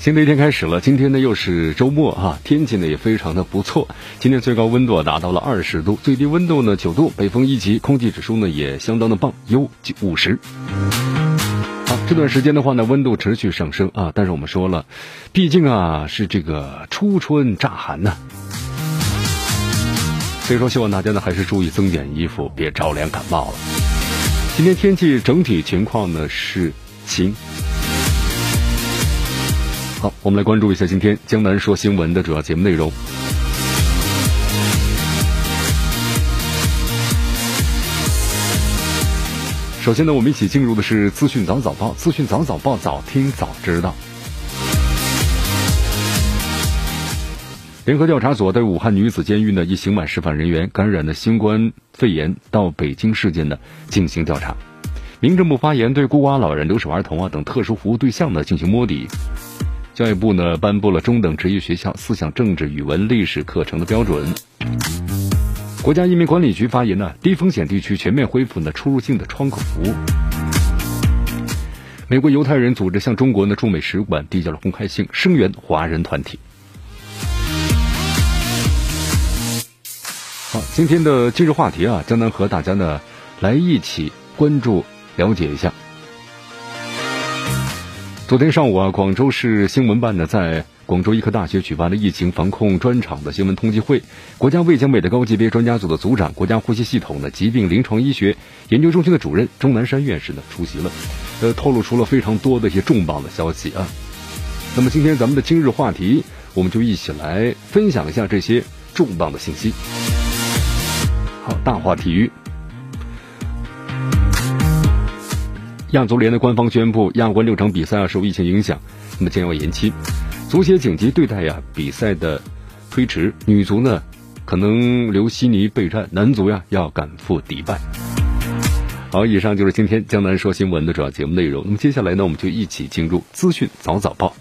新的一天开始了，今天呢又是周末啊，天气呢也非常的不错。今天最高温度达到了二十度，最低温度呢九度，北风一级，空气指数呢也相当的棒，优五十。好，这段时间的话呢，温度持续上升啊，但是我们说了，毕竟啊是这个初春乍寒呢，所以说希望大家呢还是注意增减衣服，别着凉感冒了。今天天气整体情况呢是晴。好，我们来关注一下今天江南说新闻的主要节目内容。首先呢，我们一起进入的是资讯早早报，资讯早早报，早听早知道。联合调查所对武汉女子监狱呢一刑满释放人员感染的新冠肺炎到北京事件呢进行调查。民政部发言对孤寡老人、留守儿童啊等特殊服务对象呢进行摸底。教育部呢颁布了中等职业学校思想政治、语文、历史课程的标准。国家移民管理局发言呢，低风险地区全面恢复呢出入境的窗口服务。美国犹太人组织向中国呢驻美使馆递交了公开信，声援华人团体。好，今天的今日话题啊，将能和大家呢来一起关注了解一下。昨天上午啊，广州市新闻办呢在广州医科大学举办了疫情防控专场的新闻通气会。国家卫健委的高级别专家组的组长、国家呼吸系统的疾病临床医学研究中心的主任钟南山院士呢出席了，呃，透露出了非常多的一些重磅的消息啊。那么今天咱们的今日话题，我们就一起来分享一下这些重磅的信息。好，大话体育。亚足联的官方宣布，亚冠六场比赛啊受疫情影响，那么将要延期。足协紧急对待呀比赛的推迟，女足呢可能留悉尼备战，男足呀要赶赴迪拜。好，以上就是今天江南说新闻的主要节目内容。那么接下来呢，我们就一起进入资讯早早报，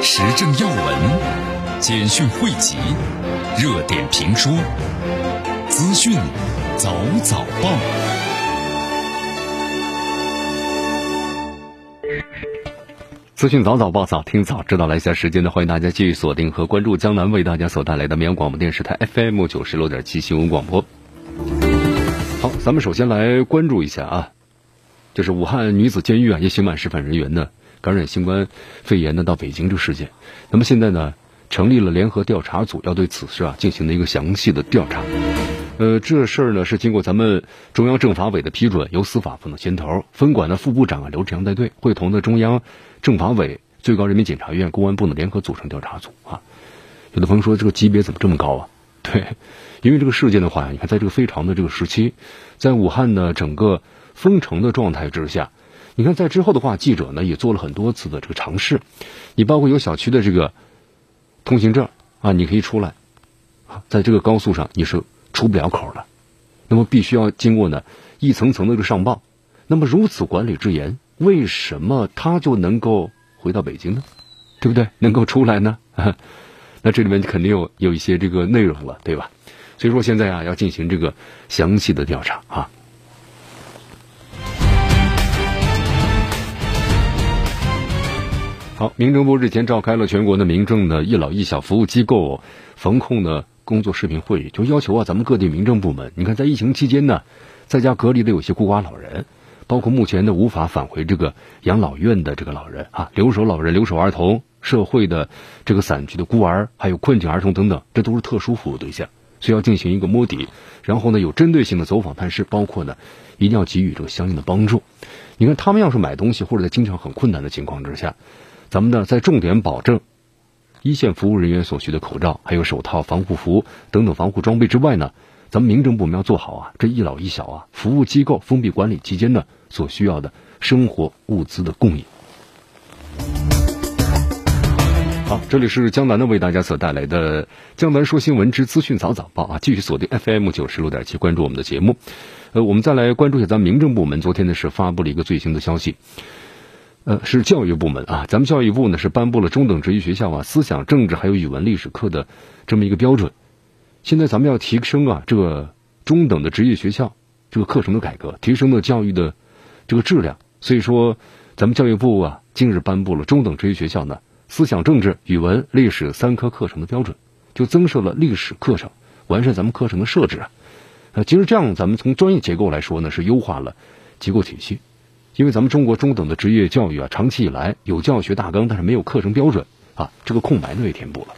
时政要闻、简讯汇集、热点评说。资讯早早报，资讯早早报，早听早知道。来下时间呢，欢迎大家继续锁定和关注江南为大家所带来的绵阳广播电视台 FM 九十六点七新闻广播。好，咱们首先来关注一下啊，就是武汉女子监狱啊一刑满释放人员呢感染新冠肺炎呢到北京这事件。那么现在呢，成立了联合调查组，要对此事啊进行了一个详细的调查。呃，这事儿呢是经过咱们中央政法委的批准，由司法部的牵头，分管的副部长啊刘志阳带队，会同的中央政法委、最高人民检察院、公安部呢联合组成调查组啊。有的朋友说这个级别怎么这么高啊？对，因为这个事件的话，你看在这个非常的这个时期，在武汉呢整个封城的状态之下，你看在之后的话，记者呢也做了很多次的这个尝试，你包括有小区的这个通行证啊，你可以出来，在这个高速上你是。出不了口的，那么必须要经过呢一层层的这个上报。那么如此管理之严，为什么他就能够回到北京呢？对不对？能够出来呢？那这里面肯定有有一些这个内容了，对吧？所以说现在啊要进行这个详细的调查啊。好，民政部日前召开了全国的民政的一老一小服务机构防控的。工作视频会议就要求啊，咱们各地民政部门，你看在疫情期间呢，在家隔离的有些孤寡老人，包括目前的无法返回这个养老院的这个老人啊，留守老人、留守儿童、社会的这个散居的孤儿，还有困境儿童等等，这都是特殊服务对象，需要进行一个摸底，然后呢有针对性的走访探视，包括呢一定要给予这个相应的帮助。你看他们要是买东西或者在经常很困难的情况之下，咱们呢在重点保证。一线服务人员所需的口罩、还有手套、防护服等等防护装备之外呢，咱们民政部门要做好啊，这一老一小啊，服务机构封闭管理期间呢所需要的生活物资的供应。好，这里是江南的为大家所带来的《江南说新闻之资讯早早报》啊，继续锁定 FM 九十六点七，关注我们的节目。呃，我们再来关注一下咱们民政部门昨天呢是发布了一个最新的消息，呃，是教育部门啊，咱们教育部呢是颁布了中等职业学校啊思想政治还有语文历史课的这么一个标准。现在咱们要提升啊这个中等的职业学校这个课程的改革，提升的教育的这个质量。所以说，咱们教育部啊近日颁布了中等职业学校呢思想政治、语文、历史三科课程的标准，就增设了历史课程，完善咱们课程的设置啊。其实这样，咱们从专业结构来说呢，是优化了结构体系。因为咱们中国中等的职业教育啊，长期以来有教学大纲，但是没有课程标准啊，这个空白呢也填补了。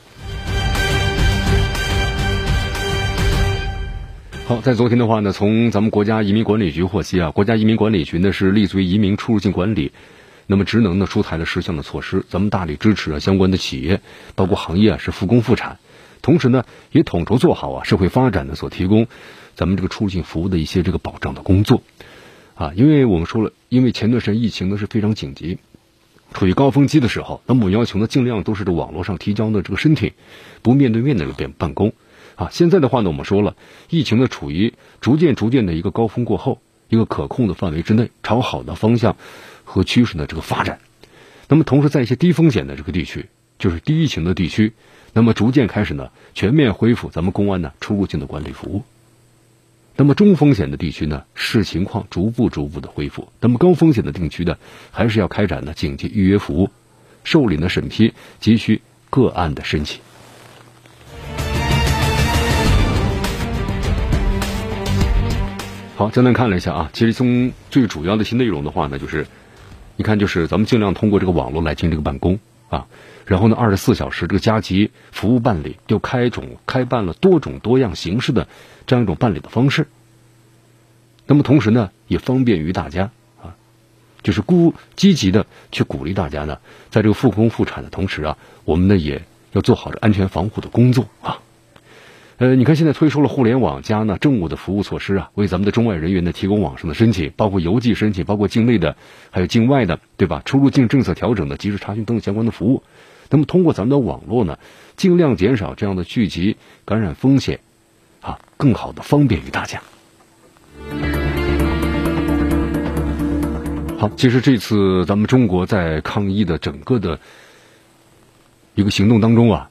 好，在昨天的话呢，从咱们国家移民管理局获悉啊，国家移民管理局呢是立足于移民出入境管理，那么职能呢出台了十项的措施，咱们大力支持啊相关的企业，包括行业啊是复工复产，同时呢也统筹做好啊社会发展呢所提供。咱们这个出入境服务的一些这个保障的工作，啊，因为我们说了，因为前段时间疫情呢是非常紧急，处于高峰期的时候，那么我要求呢尽量都是这网络上提交的这个申请，不面对面的办办公，啊，现在的话呢，我们说了，疫情呢处于逐渐逐渐的一个高峰过后，一个可控的范围之内，朝好的方向和趋势的这个发展，那么同时在一些低风险的这个地区，就是低疫情的地区，那么逐渐开始呢全面恢复咱们公安呢出入境的管理服务。那么中风险的地区呢，视情况逐步逐步的恢复；那么高风险的地区呢，还是要开展呢紧急预约服务，受理呢审批急需个案的申请。好，简单看了一下啊，其实从最主要的一些内容的话呢，就是你看，就是咱们尽量通过这个网络来进行这个办公啊，然后呢，二十四小时这个加急服务办理，又开种开办了多种多样形式的。这样一种办理的方式，那么同时呢，也方便于大家啊，就是鼓积极的去鼓励大家呢，在这个复工复产的同时啊，我们呢也要做好这安全防护的工作啊。呃，你看现在推出了互联网加呢政务的服务措施啊，为咱们的中外人员呢提供网上的申请，包括邮寄申请，包括境内的，还有境外的，对吧？出入境政策调整的及时查询等相关的服务。那么通过咱们的网络呢，尽量减少这样的聚集感染风险。啊，更好的方便于大家。好，其实这次咱们中国在抗疫的整个的一个行动当中啊，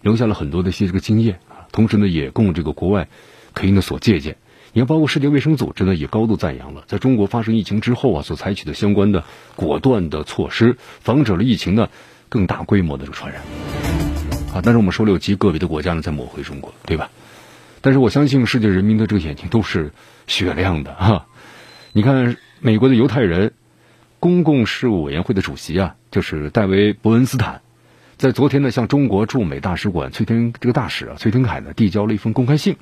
留下了很多的一些这个经验啊，同时呢，也供这个国外可以呢所借鉴。你看，包括世界卫生组织呢，也高度赞扬了在中国发生疫情之后啊，所采取的相关的果断的措施，防止了疫情呢更大规模的这个传染。啊，但是我们说了，有极个别的国家呢在抹黑中国，对吧？但是我相信世界人民的这个眼睛都是雪亮的哈，你看美国的犹太人公共事务委员会的主席啊，就是戴维·伯恩斯坦，在昨天呢向中国驻美大使馆崔天这个大使啊崔天凯呢递交了一封公开信。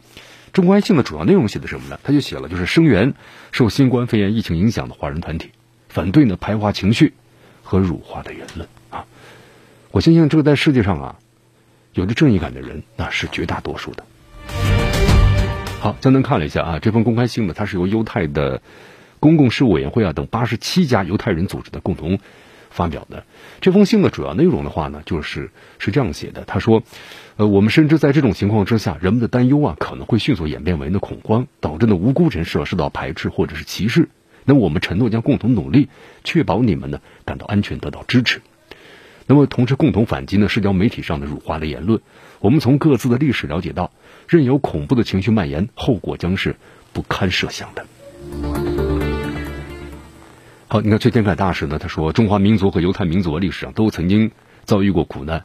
这公开信的主要内容写的什么呢？他就写了就是声援受新冠肺炎疫情影响的华人团体，反对呢排华情绪和辱华的言论。我相信这个在世界上啊，有着正义感的人那是绝大多数的。好，江南看了一下啊，这封公开信呢，它是由犹太的公共事务委员会啊等八十七家犹太人组织的共同发表的。这封信的主要内容的话呢，就是是这样写的：他说，呃，我们深知在这种情况之下，人们的担忧啊可能会迅速演变为呢恐慌，导致呢无辜人士受到排斥或者是歧视。那我们承诺将共同努力，确保你们呢感到安全，得到支持。那么同时共同反击呢社交媒体上的辱华的言论。我们从各自的历史了解到。任由恐怖的情绪蔓延，后果将是不堪设想的。好，你看崔天凯大使呢，他说：“中华民族和犹太民族历史上都曾经遭遇过苦难，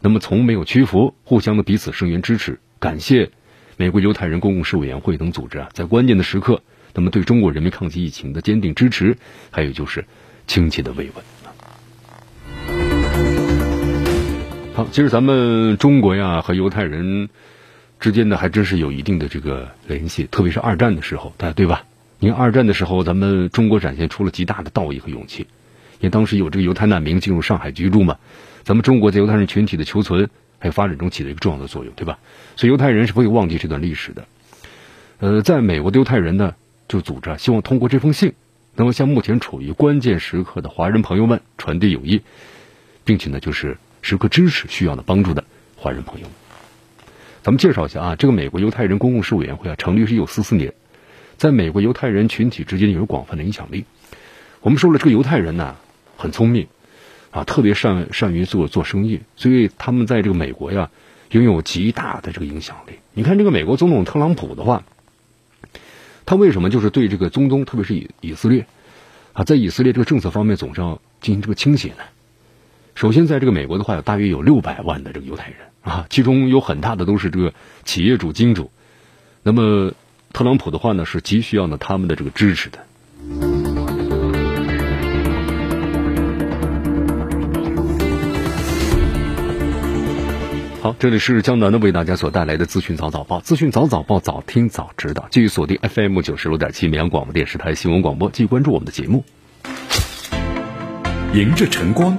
那么从没有屈服，互相的彼此声援支持。感谢美国犹太人公共事务委员会等组织啊，在关键的时刻，那么对中国人民抗击疫情的坚定支持，还有就是亲切的慰问。”好，其实咱们中国呀和犹太人。之间呢，还真是有一定的这个联系，特别是二战的时候，大家对吧？你看二战的时候，咱们中国展现出了极大的道义和勇气，因为当时有这个犹太难民进入上海居住嘛，咱们中国在犹太人群体的求存还有发展中起了一个重要的作用，对吧？所以犹太人是不会忘记这段历史的。呃，在美国的犹太人呢，就组织希望通过这封信，能够向目前处于关键时刻的华人朋友们传递友谊，并且呢，就是时刻支持需要的帮助的华人朋友们。咱们介绍一下啊，这个美国犹太人公共事务委员会啊，成立是一九四四年，在美国犹太人群体之间有广泛的影响力。我们说了，这个犹太人呢，很聪明，啊，特别善善于做做生意，所以他们在这个美国呀，拥有极大的这个影响力。你看这个美国总统特朗普的话，他为什么就是对这个中东，特别是以以色列，啊，在以色列这个政策方面总是要进行这个倾斜呢？首先，在这个美国的话，有大约有六百万的这个犹太人啊，其中有很大的都是这个企业主、金主。那么，特朗普的话呢，是急需要呢他们的这个支持的。好，这里是江南的为大家所带来的资讯早早报，资讯早早报，早听早知道。继续锁定 FM 九十六点七绵阳广播电视台新闻广播，继续关注我们的节目。迎着晨光。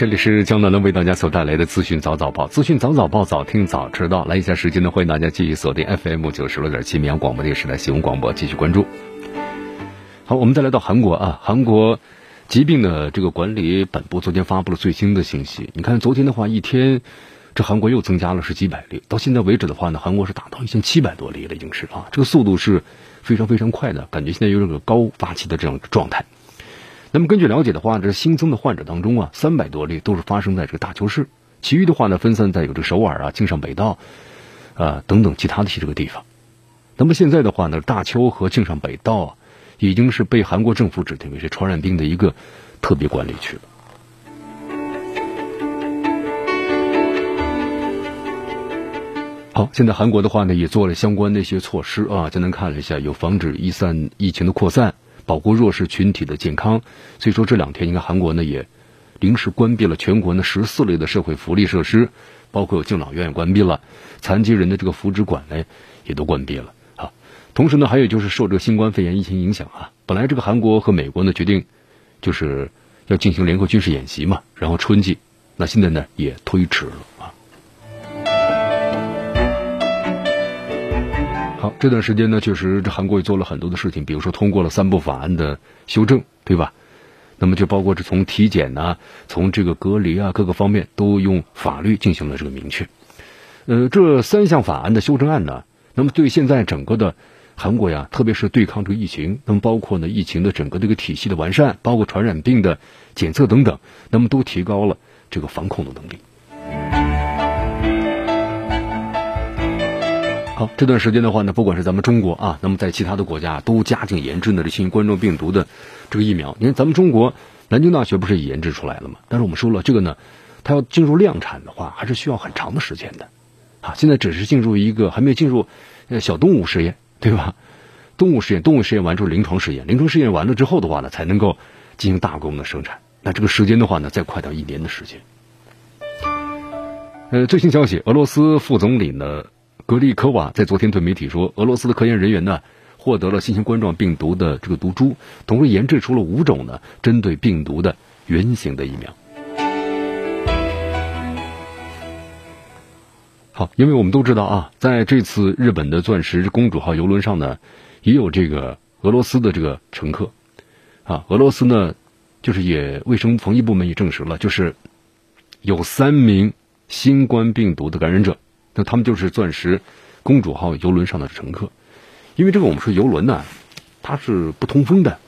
这里是江南的为大家所带来的资讯早早报，资讯早早报，早听早知道。来一下时间呢，欢迎大家继续锁定 FM 九十六点七绵阳广播电视台新闻广播，继续关注。好，我们再来到韩国啊，韩国疾病的这个管理本部昨天发布了最新的信息。你看，昨天的话一天，这韩国又增加了是几百例，到现在为止的话呢，韩国是达到一千七百多例了，已经是啊，这个速度是非常非常快的，感觉现在有这个高发期的这样状态。那么根据了解的话，这新增的患者当中啊，三百多例都是发生在这个大邱市，其余的话呢分散在有这个首尔啊、京上北道，啊等等其他的一些这个地方。那么现在的话呢，大邱和京上北道啊，已经是被韩国政府指定为是传染病的一个特别管理区了。好，现在韩国的话呢，也做了相关的一些措施啊，简单看了一下，有防止一散疫情的扩散。保护弱势群体的健康，所以说这两天，你看韩国呢也临时关闭了全国呢十四类的社会福利设施，包括有敬老院也关闭了，残疾人的这个福祉馆呢也都关闭了啊。同时呢，还有就是受这个新冠肺炎疫情影响啊，本来这个韩国和美国呢决定就是要进行联合军事演习嘛，然后春季，那现在呢也推迟了。好，这段时间呢，确实这韩国也做了很多的事情，比如说通过了三部法案的修正，对吧？那么就包括这从体检呐，从这个隔离啊各个方面都用法律进行了这个明确。呃，这三项法案的修正案呢，那么对现在整个的韩国呀，特别是对抗这个疫情，那么包括呢疫情的整个这个体系的完善，包括传染病的检测等等，那么都提高了这个防控的能力。好，这段时间的话呢，不管是咱们中国啊，那么在其他的国家都加紧研制呢这新型冠状病毒的这个疫苗。你看，咱们中国南京大学不是也研制出来了吗？但是我们说了，这个呢，它要进入量产的话，还是需要很长的时间的。啊，现在只是进入一个还没有进入呃小动物实验，对吧？动物实验，动物实验完之后临床试验，临床试验完了之后的话呢，才能够进行大规模的生产。那这个时间的话呢，再快到一年的时间。呃，最新消息，俄罗斯副总理呢？格利科娃在昨天对媒体说，俄罗斯的科研人员呢获得了新型冠状病毒的这个毒株，同时研制出了五种呢针对病毒的原型的疫苗。好，因为我们都知道啊，在这次日本的钻石公主号游轮上呢，也有这个俄罗斯的这个乘客啊，俄罗斯呢就是也卫生防疫部门也证实了，就是有三名新冠病毒的感染者。那他们就是钻石公主号游轮上的乘客，因为这个我们说游轮呢，它是不通风的，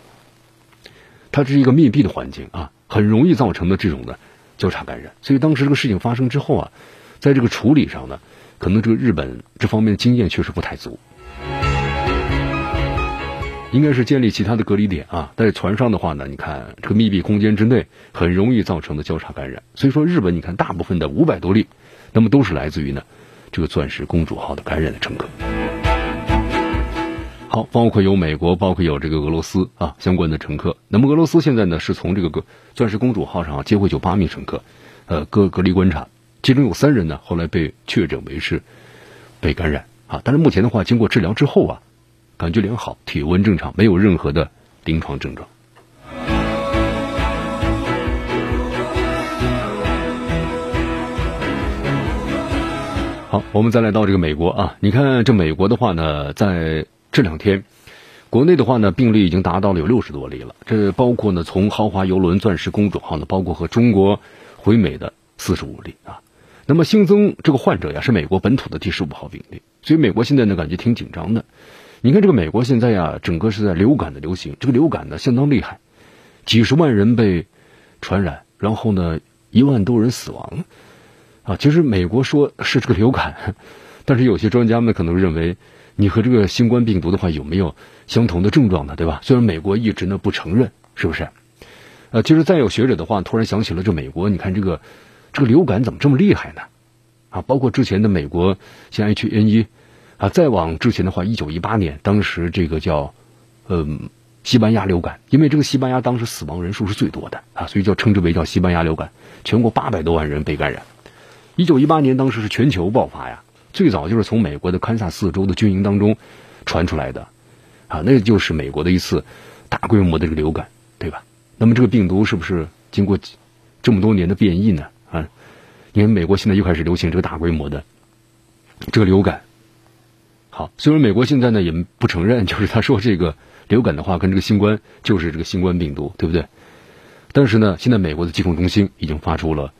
它是一个密闭的环境啊，很容易造成的这种的交叉感染。所以当时这个事情发生之后啊，在这个处理上呢，可能这个日本这方面的经验确实不太足，应该是建立其他的隔离点啊。在船上的话呢，你看这个密闭空间之内很容易造成的交叉感染。所以说日本你看大部分的五百多例，那么都是来自于呢。这个钻石公主号的感染的乘客。好，包括有美国，包括有这个俄罗斯啊相关的乘客。那么俄罗斯现在呢是从这个钻石公主号上接回九八名乘客，呃，隔隔离观察，其中有三人呢后来被确诊为是被感染啊，但是目前的话，经过治疗之后啊，感觉良好，体温正常，没有任何的临床症状。好，我们再来到这个美国啊，你看这美国的话呢，在这两天，国内的话呢，病例已经达到了有六十多例了。这包括呢，从豪华游轮“钻石公主号”呢，包括和中国回美的四十五例啊。那么新增这个患者呀，是美国本土的第十五号病例。所以美国现在呢，感觉挺紧张的。你看这个美国现在呀，整个是在流感的流行，这个流感呢相当厉害，几十万人被传染，然后呢，一万多人死亡。啊，其实美国说是这个流感，但是有些专家们可能认为，你和这个新冠病毒的话有没有相同的症状呢？对吧？虽然美国一直呢不承认，是不是？呃，其实再有学者的话，突然想起了这美国，你看这个这个流感怎么这么厉害呢？啊，包括之前的美国像 H1N1，啊，再往之前的话，一九一八年，当时这个叫嗯西班牙流感，因为这个西班牙当时死亡人数是最多的啊，所以叫称之为叫西班牙流感，全国八百多万人被感染。一九一八年，当时是全球爆发呀，最早就是从美国的堪萨斯州的军营当中传出来的，啊，那就是美国的一次大规模的这个流感，对吧？那么这个病毒是不是经过这么多年的变异呢？啊，因为美国现在又开始流行这个大规模的这个流感。好，虽然美国现在呢也不承认，就是他说这个流感的话跟这个新冠就是这个新冠病毒，对不对？但是呢，现在美国的疾控中心已经发出了。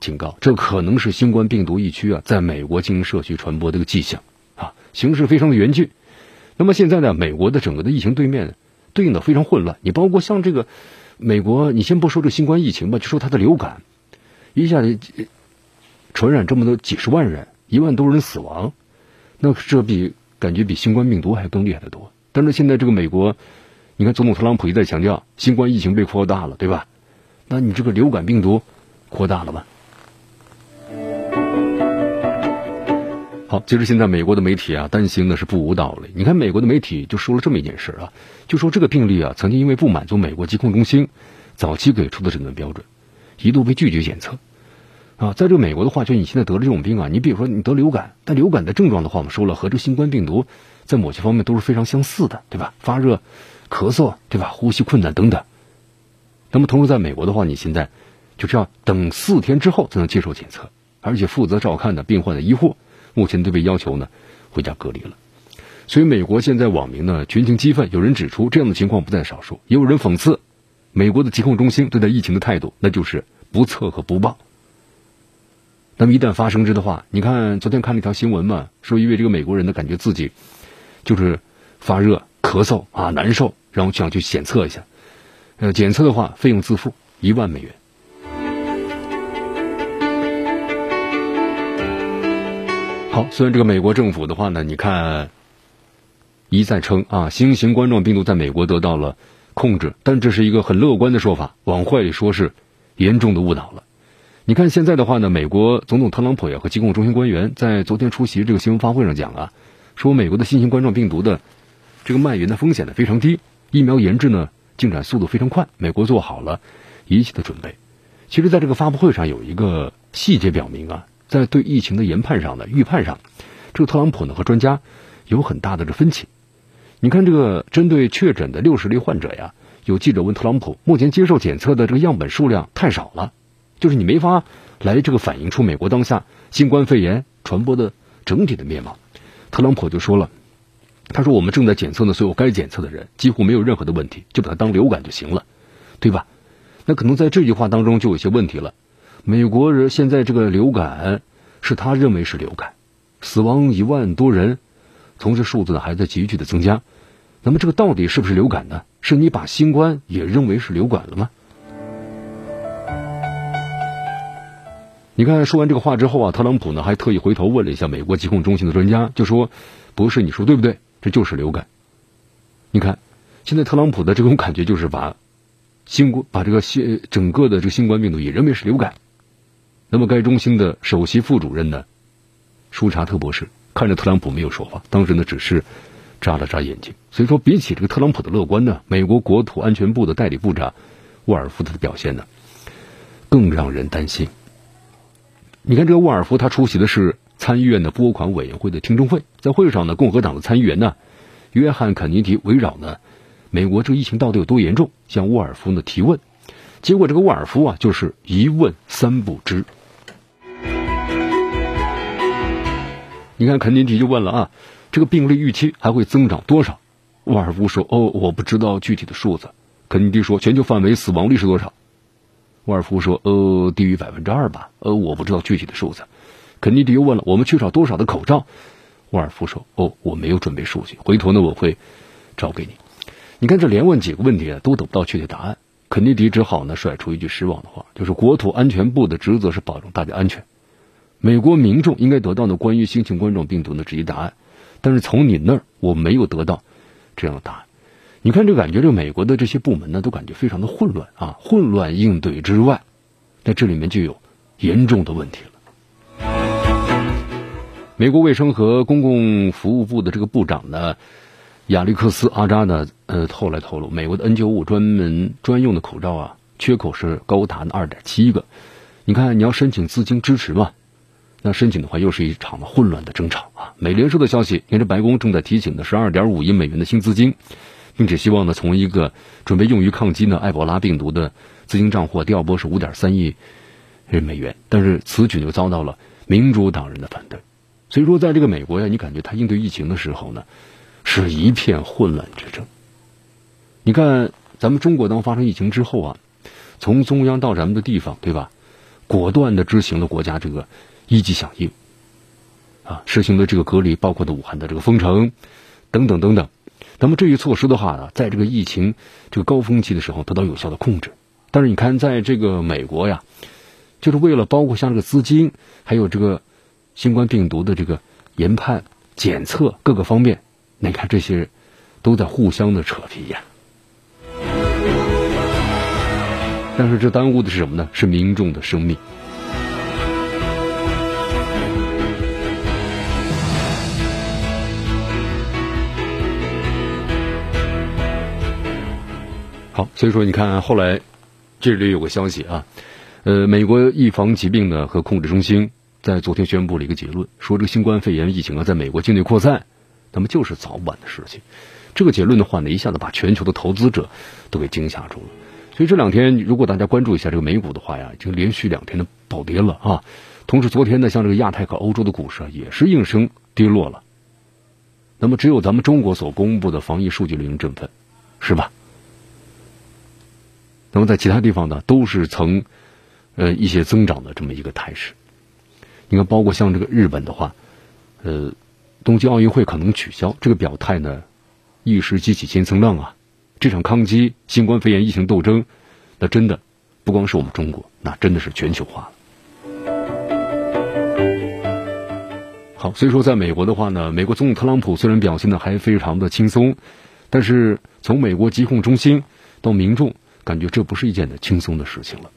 警告，这可能是新冠病毒疫区啊，在美国进行社区传播的一个迹象啊，形势非常的严峻。那么现在呢，美国的整个的疫情对面对应的非常混乱。你包括像这个美国，你先不说这新冠疫情吧，就说它的流感，一下子传染这么多几十万人，一万多人死亡，那这比感觉比新冠病毒还更厉害的多。但是现在这个美国，你看总统特朗普一再强调，新冠疫情被扩大了，对吧？那你这个流感病毒扩大了吧？好，其实现在美国的媒体啊，担心的是不无道理。你看，美国的媒体就说了这么一件事啊，就说这个病例啊，曾经因为不满足美国疾控中心早期给出的诊断标准，一度被拒绝检测。啊，在这美国的话，就你现在得了这种病啊，你比如说你得流感，但流感的症状的话，我们说了和这新冠病毒在某些方面都是非常相似的，对吧？发热、咳嗽，对吧？呼吸困难等等。那么，同时在美国的话，你现在就是要等四天之后才能接受检测，而且负责照看的病患的医护。目前都被要求呢回家隔离了，所以美国现在网民呢群情激愤。有人指出这样的情况不在少数，也有人讽刺美国的疾控中心对待疫情的态度，那就是不测和不报。那么一旦发生之的话，你看昨天看了一条新闻嘛，说因为这个美国人呢感觉自己就是发热、咳嗽啊难受，然后想去检测一下，呃检测的话费用自负一万美元。好，虽然这个美国政府的话呢，你看一再称啊，新型冠状病毒在美国得到了控制，但这是一个很乐观的说法，往坏里说是严重的误导了。你看现在的话呢，美国总统特朗普呀和疾控中心官员在昨天出席这个新闻发布会上讲啊，说美国的新型冠状病毒的这个蔓延的风险呢非常低，疫苗研制呢进展速度非常快，美国做好了一切的准备。其实，在这个发布会上有一个细节表明啊。在对疫情的研判上呢，预判上，这个特朗普呢和专家有很大的这分歧。你看，这个针对确诊的六十例患者呀，有记者问特朗普，目前接受检测的这个样本数量太少了，就是你没法来这个反映出美国当下新冠肺炎传播的整体的面貌。特朗普就说了，他说我们正在检测呢，所有该检测的人几乎没有任何的问题，就把它当流感就行了，对吧？那可能在这句话当中就有些问题了。美国人现在这个流感是他认为是流感，死亡一万多人，同时数字还在急剧的增加。那么这个到底是不是流感呢？是你把新冠也认为是流感了吗？你看说完这个话之后啊，特朗普呢还特意回头问了一下美国疾控中心的专家，就说：“不是，你说对不对？这就是流感。”你看，现在特朗普的这种感觉就是把新冠把这个新整个的这个新冠病毒也认为是流感。那么，该中心的首席副主任呢，舒查特博士看着特朗普没有说话，当时呢只是眨了眨眼睛。所以说，比起这个特朗普的乐观呢，美国国土安全部的代理部长沃尔夫他的表现呢，更让人担心。你看，这个沃尔夫他出席的是参议院的拨款委员会的听证会，在会上呢，共和党的参议员呢，约翰肯尼迪围绕呢美国这个疫情到底有多严重，向沃尔夫呢提问。结果这个沃尔夫啊，就是一问三不知。你看，肯尼迪就问了啊，这个病例预期还会增长多少？沃尔夫说：“哦，我不知道具体的数字。”肯尼迪说：“全球范围死亡率是多少？”沃尔夫说：“呃，低于百分之二吧。”呃，我不知道具体的数字。肯尼迪又问了：“我们缺少多少的口罩？”沃尔夫说：“哦，我没有准备数据，回头呢我会找给你。”你看，这连问几个问题啊，都得不到确切答案。肯尼迪只好呢甩出一句失望的话，就是国土安全部的职责是保证大家安全。美国民众应该得到的关于新型冠状病毒的直接答案，但是从你那儿我没有得到这样的答案。你看，这感觉这美国的这些部门呢，都感觉非常的混乱啊！混乱应对之外，在这里面就有严重的问题了。美国卫生和公共服务部的这个部长呢，亚历克斯阿扎呢，呃，后来透露，美国的 N95 专门专用的口罩啊，缺口是高达二点七个。你看，你要申请资金支持嘛？那申请的话，又是一场混乱的争吵啊！美联社的消息，沿着白宫正在提请的十二点五亿美元的新资金，并且希望呢，从一个准备用于抗击呢埃博拉病毒的资金账户调拨是五点三亿美元。但是此举就遭到了民主党人的反对。所以说，在这个美国呀，你感觉他应对疫情的时候呢，是一片混乱之中。你看，咱们中国当发生疫情之后啊，从中央到咱们的地方，对吧？果断的执行了国家这个。一级响应，啊，实行的这个隔离，包括的武汉的这个封城，等等等等。那么这一措施的话呢，在这个疫情这个高峰期的时候得到有效的控制。但是你看，在这个美国呀，就是为了包括像这个资金，还有这个新冠病毒的这个研判、检测各个方面，你看这些都在互相的扯皮呀。但是这耽误的是什么呢？是民众的生命。好，所以说你看，后来这里有个消息啊，呃，美国预防疾病呢和控制中心在昨天宣布了一个结论，说这个新冠肺炎疫情啊在美国境内扩散，那么就是早晚的事情。这个结论的话呢，一下子把全球的投资者都给惊吓住了。所以这两天，如果大家关注一下这个美股的话呀，已经连续两天的暴跌了啊。同时，昨天呢，像这个亚太和欧洲的股市啊，也是应声跌落了。那么，只有咱们中国所公布的防疫数据令人振奋，是吧？那么在其他地方呢，都是呈呃一些增长的这么一个态势。你看，包括像这个日本的话，呃，东京奥运会可能取消，这个表态呢，一时激起千层浪啊。这场抗击新冠肺炎疫情斗争，那真的不光是我们中国，那真的是全球化了。好，所以说在美国的话呢，美国总统特朗普虽然表现的还非常的轻松，但是从美国疾控中心到民众。感觉这不是一件的轻松的事情了。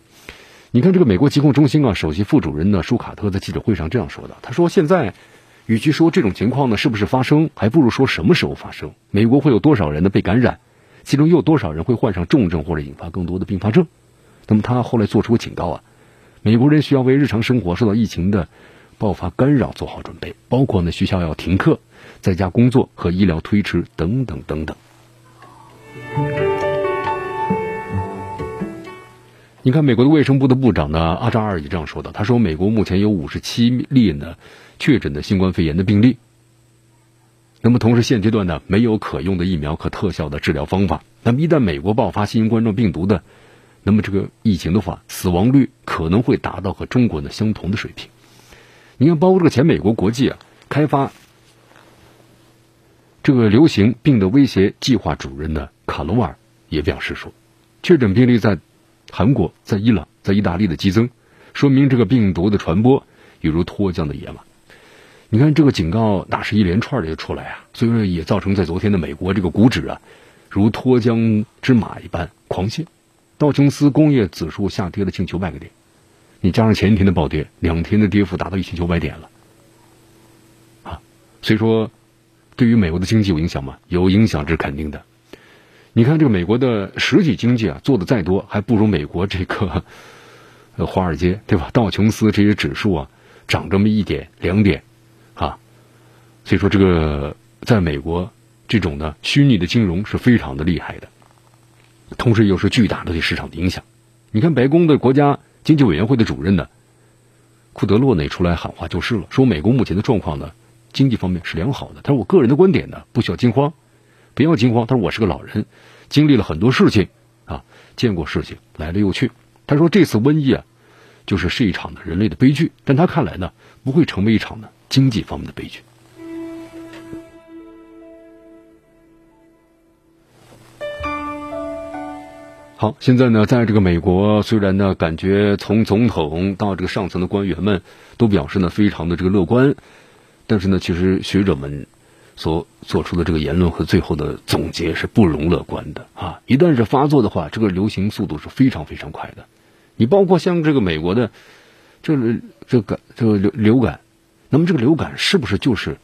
你看，这个美国疾控中心啊，首席副主任呢，舒卡特在记者会上这样说的：“他说，现在与其说这种情况呢是不是发生，还不如说什么时候发生。美国会有多少人呢被感染，其中又有多少人会患上重症或者引发更多的并发症？那么他后来做出个警告啊，美国人需要为日常生活受到疫情的爆发干扰做好准备，包括呢学校要停课、在家工作和医疗推迟等等等等。”你看，美国的卫生部的部长呢，阿扎尔也这样说的。他说，美国目前有五十七例呢确诊的新冠肺炎的病例。那么，同时现阶段呢，没有可用的疫苗和特效的治疗方法。那么，一旦美国爆发新型冠状病毒的，那么这个疫情的话，死亡率可能会达到和中国呢相同的水平。你看，包括这个前美国国际啊开发这个流行病的威胁计划主任呢卡罗尔也表示说，确诊病例在。韩国在伊朗、在意大利的激增，说明这个病毒的传播犹如脱缰的野马。你看这个警告，那是一连串的就出来啊，所以说也造成在昨天的美国这个股指啊，如脱缰之马一般狂泻，道琼斯工业指数下跌了近九百个点，你加上前一天的暴跌，两天的跌幅达到一千九百点了，啊，所以说对于美国的经济有影响吗？有影响，这是肯定的。你看这个美国的实体经济啊，做的再多，还不如美国这个呃华尔街，对吧？道琼斯这些指数啊，涨这么一点两点，啊，所以说这个在美国这种呢虚拟的金融是非常的厉害的，同时又是巨大的对市场的影响。你看白宫的国家经济委员会的主任呢，库德洛呢出来喊话就是了，说美国目前的状况呢，经济方面是良好的。他说我个人的观点呢，不需要惊慌。不要惊慌，他说我是个老人，经历了很多事情啊，见过事情来了又去。他说这次瘟疫啊，就是是一场的人类的悲剧，但他看来呢，不会成为一场呢经济方面的悲剧。好，现在呢，在这个美国，虽然呢，感觉从总统到这个上层的官员们都表示呢非常的这个乐观，但是呢，其实学者们。所做出的这个言论和最后的总结是不容乐观的啊！一旦是发作的话，这个流行速度是非常非常快的。你包括像这个美国的这个这个这个流流感，那么这个流感是不是就是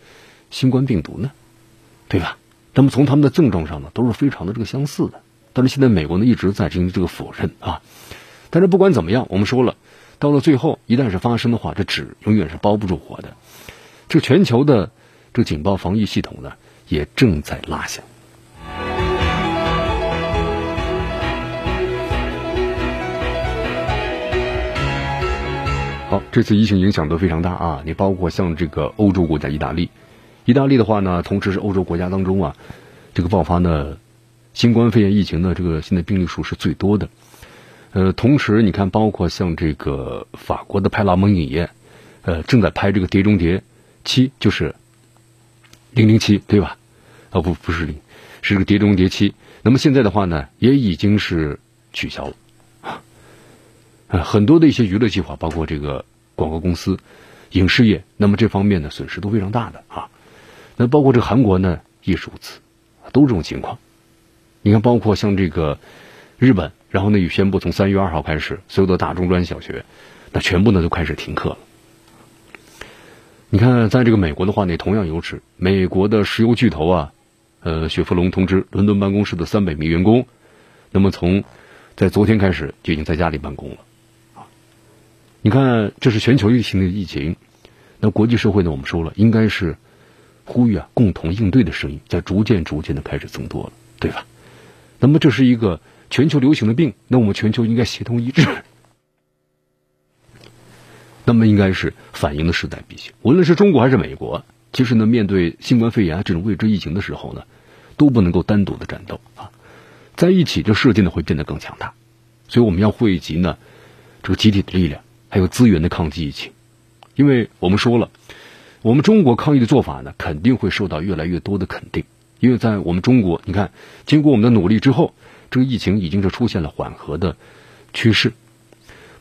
新冠病毒呢？对吧？那么从他们的症状上呢，都是非常的这个相似的。但是现在美国呢一直在进行这个否认啊。但是不管怎么样，我们说了，到了最后一旦是发生的话，这纸永远是包不住火的。这全球的。这警报防御系统呢，也正在拉响。好，这次疫情影响都非常大啊！你包括像这个欧洲国家意大利，意大利的话呢，同时是欧洲国家当中啊，这个爆发呢新冠肺炎疫情的这个新的病例数是最多的。呃，同时你看，包括像这个法国的派拉蒙影业，呃，正在拍这个《碟中谍七》，就是。零零七对吧？哦不不是零，是个碟中谍七。那么现在的话呢，也已经是取消了啊。很多的一些娱乐计划，包括这个广告公司、影视业，那么这方面的损失都非常大的啊。那包括这个韩国呢也是如此，都这种情况。你看，包括像这个日本，然后呢也宣布从三月二号开始，所有的大中专小学，那全部呢都开始停课了。你看，在这个美国的话呢，同样有此。美国的石油巨头啊，呃，雪佛龙通知伦敦办公室的三百名员工，那么从在昨天开始就已经在家里办公了啊。你看，这是全球疫情的疫情，那国际社会呢，我们说了，应该是呼吁啊，共同应对的声音在逐渐、逐渐的开始增多了，对吧？那么这是一个全球流行的病，那我们全球应该协同一致。那么应该是反映的势在必行。无论是中国还是美国，其实呢，面对新冠肺炎这种未知疫情的时候呢，都不能够单独的战斗啊，在一起这世界呢会变得更强大。所以我们要汇集呢这个集体的力量，还有资源的抗击疫情。因为我们说了，我们中国抗疫的做法呢，肯定会受到越来越多的肯定。因为在我们中国，你看，经过我们的努力之后，这个疫情已经是出现了缓和的趋势。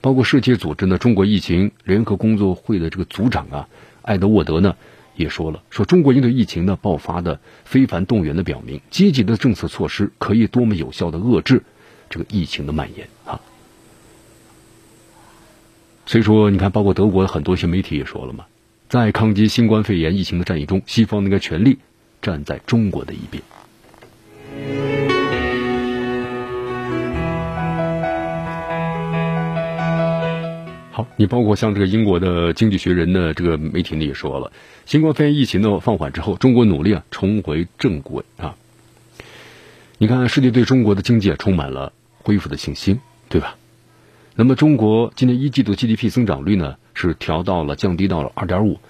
包括世界组织呢，中国疫情联合工作会的这个组长啊，艾德沃德呢也说了，说中国应对疫情呢爆发的非凡动员的表明，积极的政策措施可以多么有效的遏制这个疫情的蔓延啊。所以说，你看，包括德国很多一些媒体也说了嘛，在抗击新冠肺炎疫情的战役中，西方应该全力站在中国的一边。好，你包括像这个英国的《经济学人》的这个媒体呢也说了，新冠肺炎疫情的放缓之后，中国努力啊重回正轨啊。你看，世界对中国的经济啊充满了恢复的信心，对吧？那么，中国今年一季度 GDP 增长率呢是调到了降低到了二点五，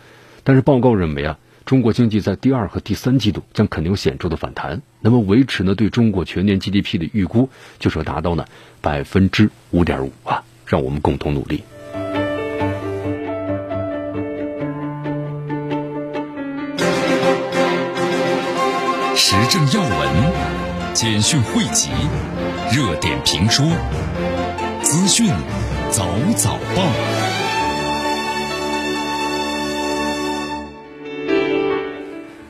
但是报告认为啊，中国经济在第二和第三季度将肯定有显著的反弹。那么，维持呢对中国全年 GDP 的预估就是要达到呢百分之五点五啊，让我们共同努力。政要闻、简讯汇集、热点评说、资讯早早报。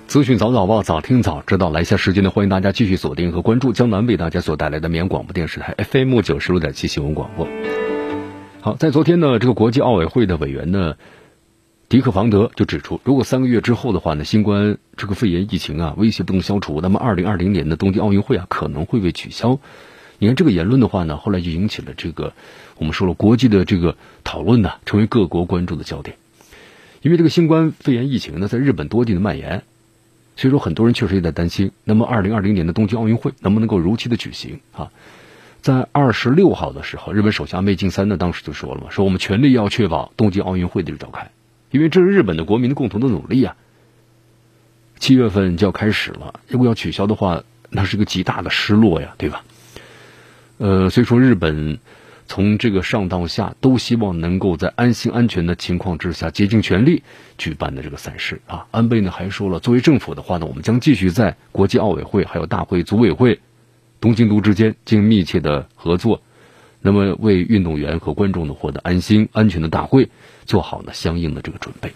资讯早早报，早听早知道。来下时间呢，欢迎大家继续锁定和关注江南为大家所带来的绵阳广播电视台 FM 九十六点七新闻广播。好，在昨天呢，这个国际奥委会的委员呢。迪克房德就指出，如果三个月之后的话呢，新冠这个肺炎疫情啊威胁不能消除，那么二零二零年的东京奥运会啊可能会被取消。你看这个言论的话呢，后来就引起了这个我们说了国际的这个讨论呢，成为各国关注的焦点。因为这个新冠肺炎疫情呢，在日本多地的蔓延，所以说很多人确实也在担心，那么二零二零年的东京奥运会能不能够如期的举行啊？在二十六号的时候，日本首相内敬三呢当时就说了嘛，说我们全力要确保东京奥运会的召开。因为这是日本的国民的共同的努力啊！七月份就要开始了，如果要取消的话，那是个极大的失落呀，对吧？呃，所以说日本从这个上到下都希望能够在安心安全的情况之下，竭尽全力举办的这个赛事啊。安倍呢还说了，作为政府的话呢，我们将继续在国际奥委会、还有大会组委会、东京都之间进行密切的合作。那么，为运动员和观众呢获得安心、安全的大会做好呢相应的这个准备。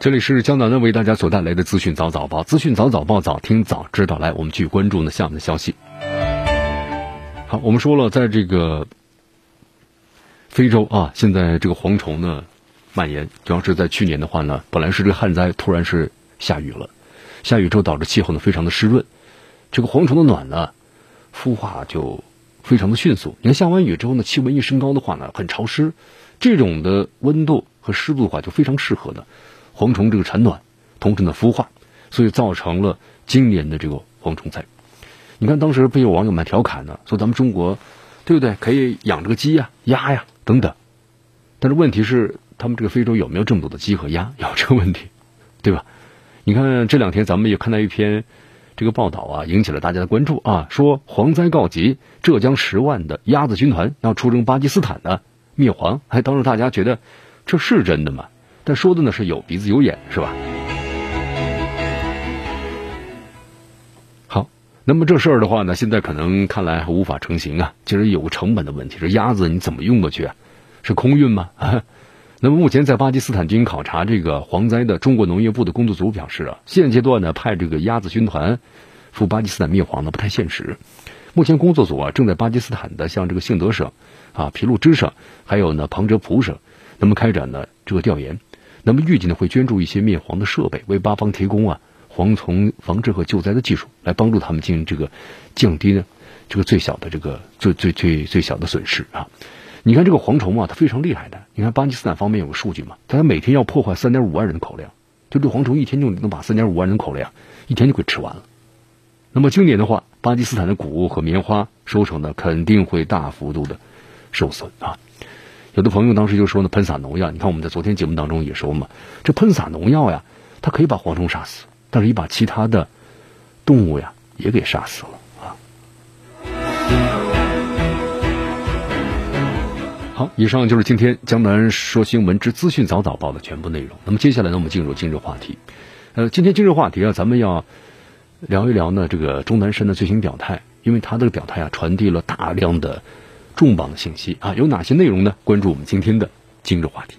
这里是江南呢为大家所带来的资讯早早报，资讯早早报早听早知道。来，我们去关注呢下面的消息。好，我们说了，在这个非洲啊，现在这个蝗虫呢。蔓延，主要是在去年的话呢，本来是这个旱灾，突然是下雨了，下雨之后导致气候呢非常的湿润，这个蝗虫的卵呢孵化就非常的迅速。你看下完雨之后呢，气温一升高的话呢，很潮湿，这种的温度和湿度的话就非常适合呢蝗虫这个产卵，同时呢孵化，所以造成了今年的这个蝗虫灾。你看当时被有网友们调侃呢，说咱们中国对不对？可以养这个鸡呀、鸭呀等等，但是问题是。他们这个非洲有没有这么多的鸡和鸭？有这个问题，对吧？你看这两天咱们也看到一篇这个报道啊，引起了大家的关注啊，说蝗灾告急，浙江十万的鸭子军团要出征巴基斯坦的灭蝗。哎，当时大家觉得这是真的吗？但说的呢是有鼻子有眼，是吧？好，那么这事儿的话呢，现在可能看来还无法成型啊。其实有个成本的问题，这鸭子你怎么运过去啊？是空运吗？啊？那么目前在巴基斯坦进行考察这个蝗灾的中国农业部的工作组表示啊，现阶段呢派这个鸭子军团赴巴基斯坦灭蝗呢不太现实。目前工作组啊正在巴基斯坦的像这个信德省啊、皮鲁支省，还有呢旁遮普省，那么开展呢这个调研。那么预计呢会捐助一些灭蝗的设备，为巴方提供啊蝗虫防治和救灾的技术，来帮助他们进行这个降低呢这个最小的这个最最最最小的损失啊。你看这个蝗虫啊，它非常厉害的。你看巴基斯坦方面有个数据嘛，它每天要破坏三点五万人的口粮，就这蝗虫一天就能把三点五万人口粮一天就给吃完了。那么今年的话，巴基斯坦的谷物和棉花收成呢，肯定会大幅度的受损啊。有的朋友当时就说呢，喷洒农药。你看我们在昨天节目当中也说嘛，这喷洒农药呀，它可以把蝗虫杀死，但是也把其他的动物呀也给杀死了啊。好，以上就是今天江南说新闻之资讯早早报的全部内容。那么接下来呢，我们进入今日话题。呃，今天今日话题啊，咱们要聊一聊呢这个钟南山的最新表态，因为他这个表态啊，传递了大量的重磅的信息啊，有哪些内容呢？关注我们今天的今日话题。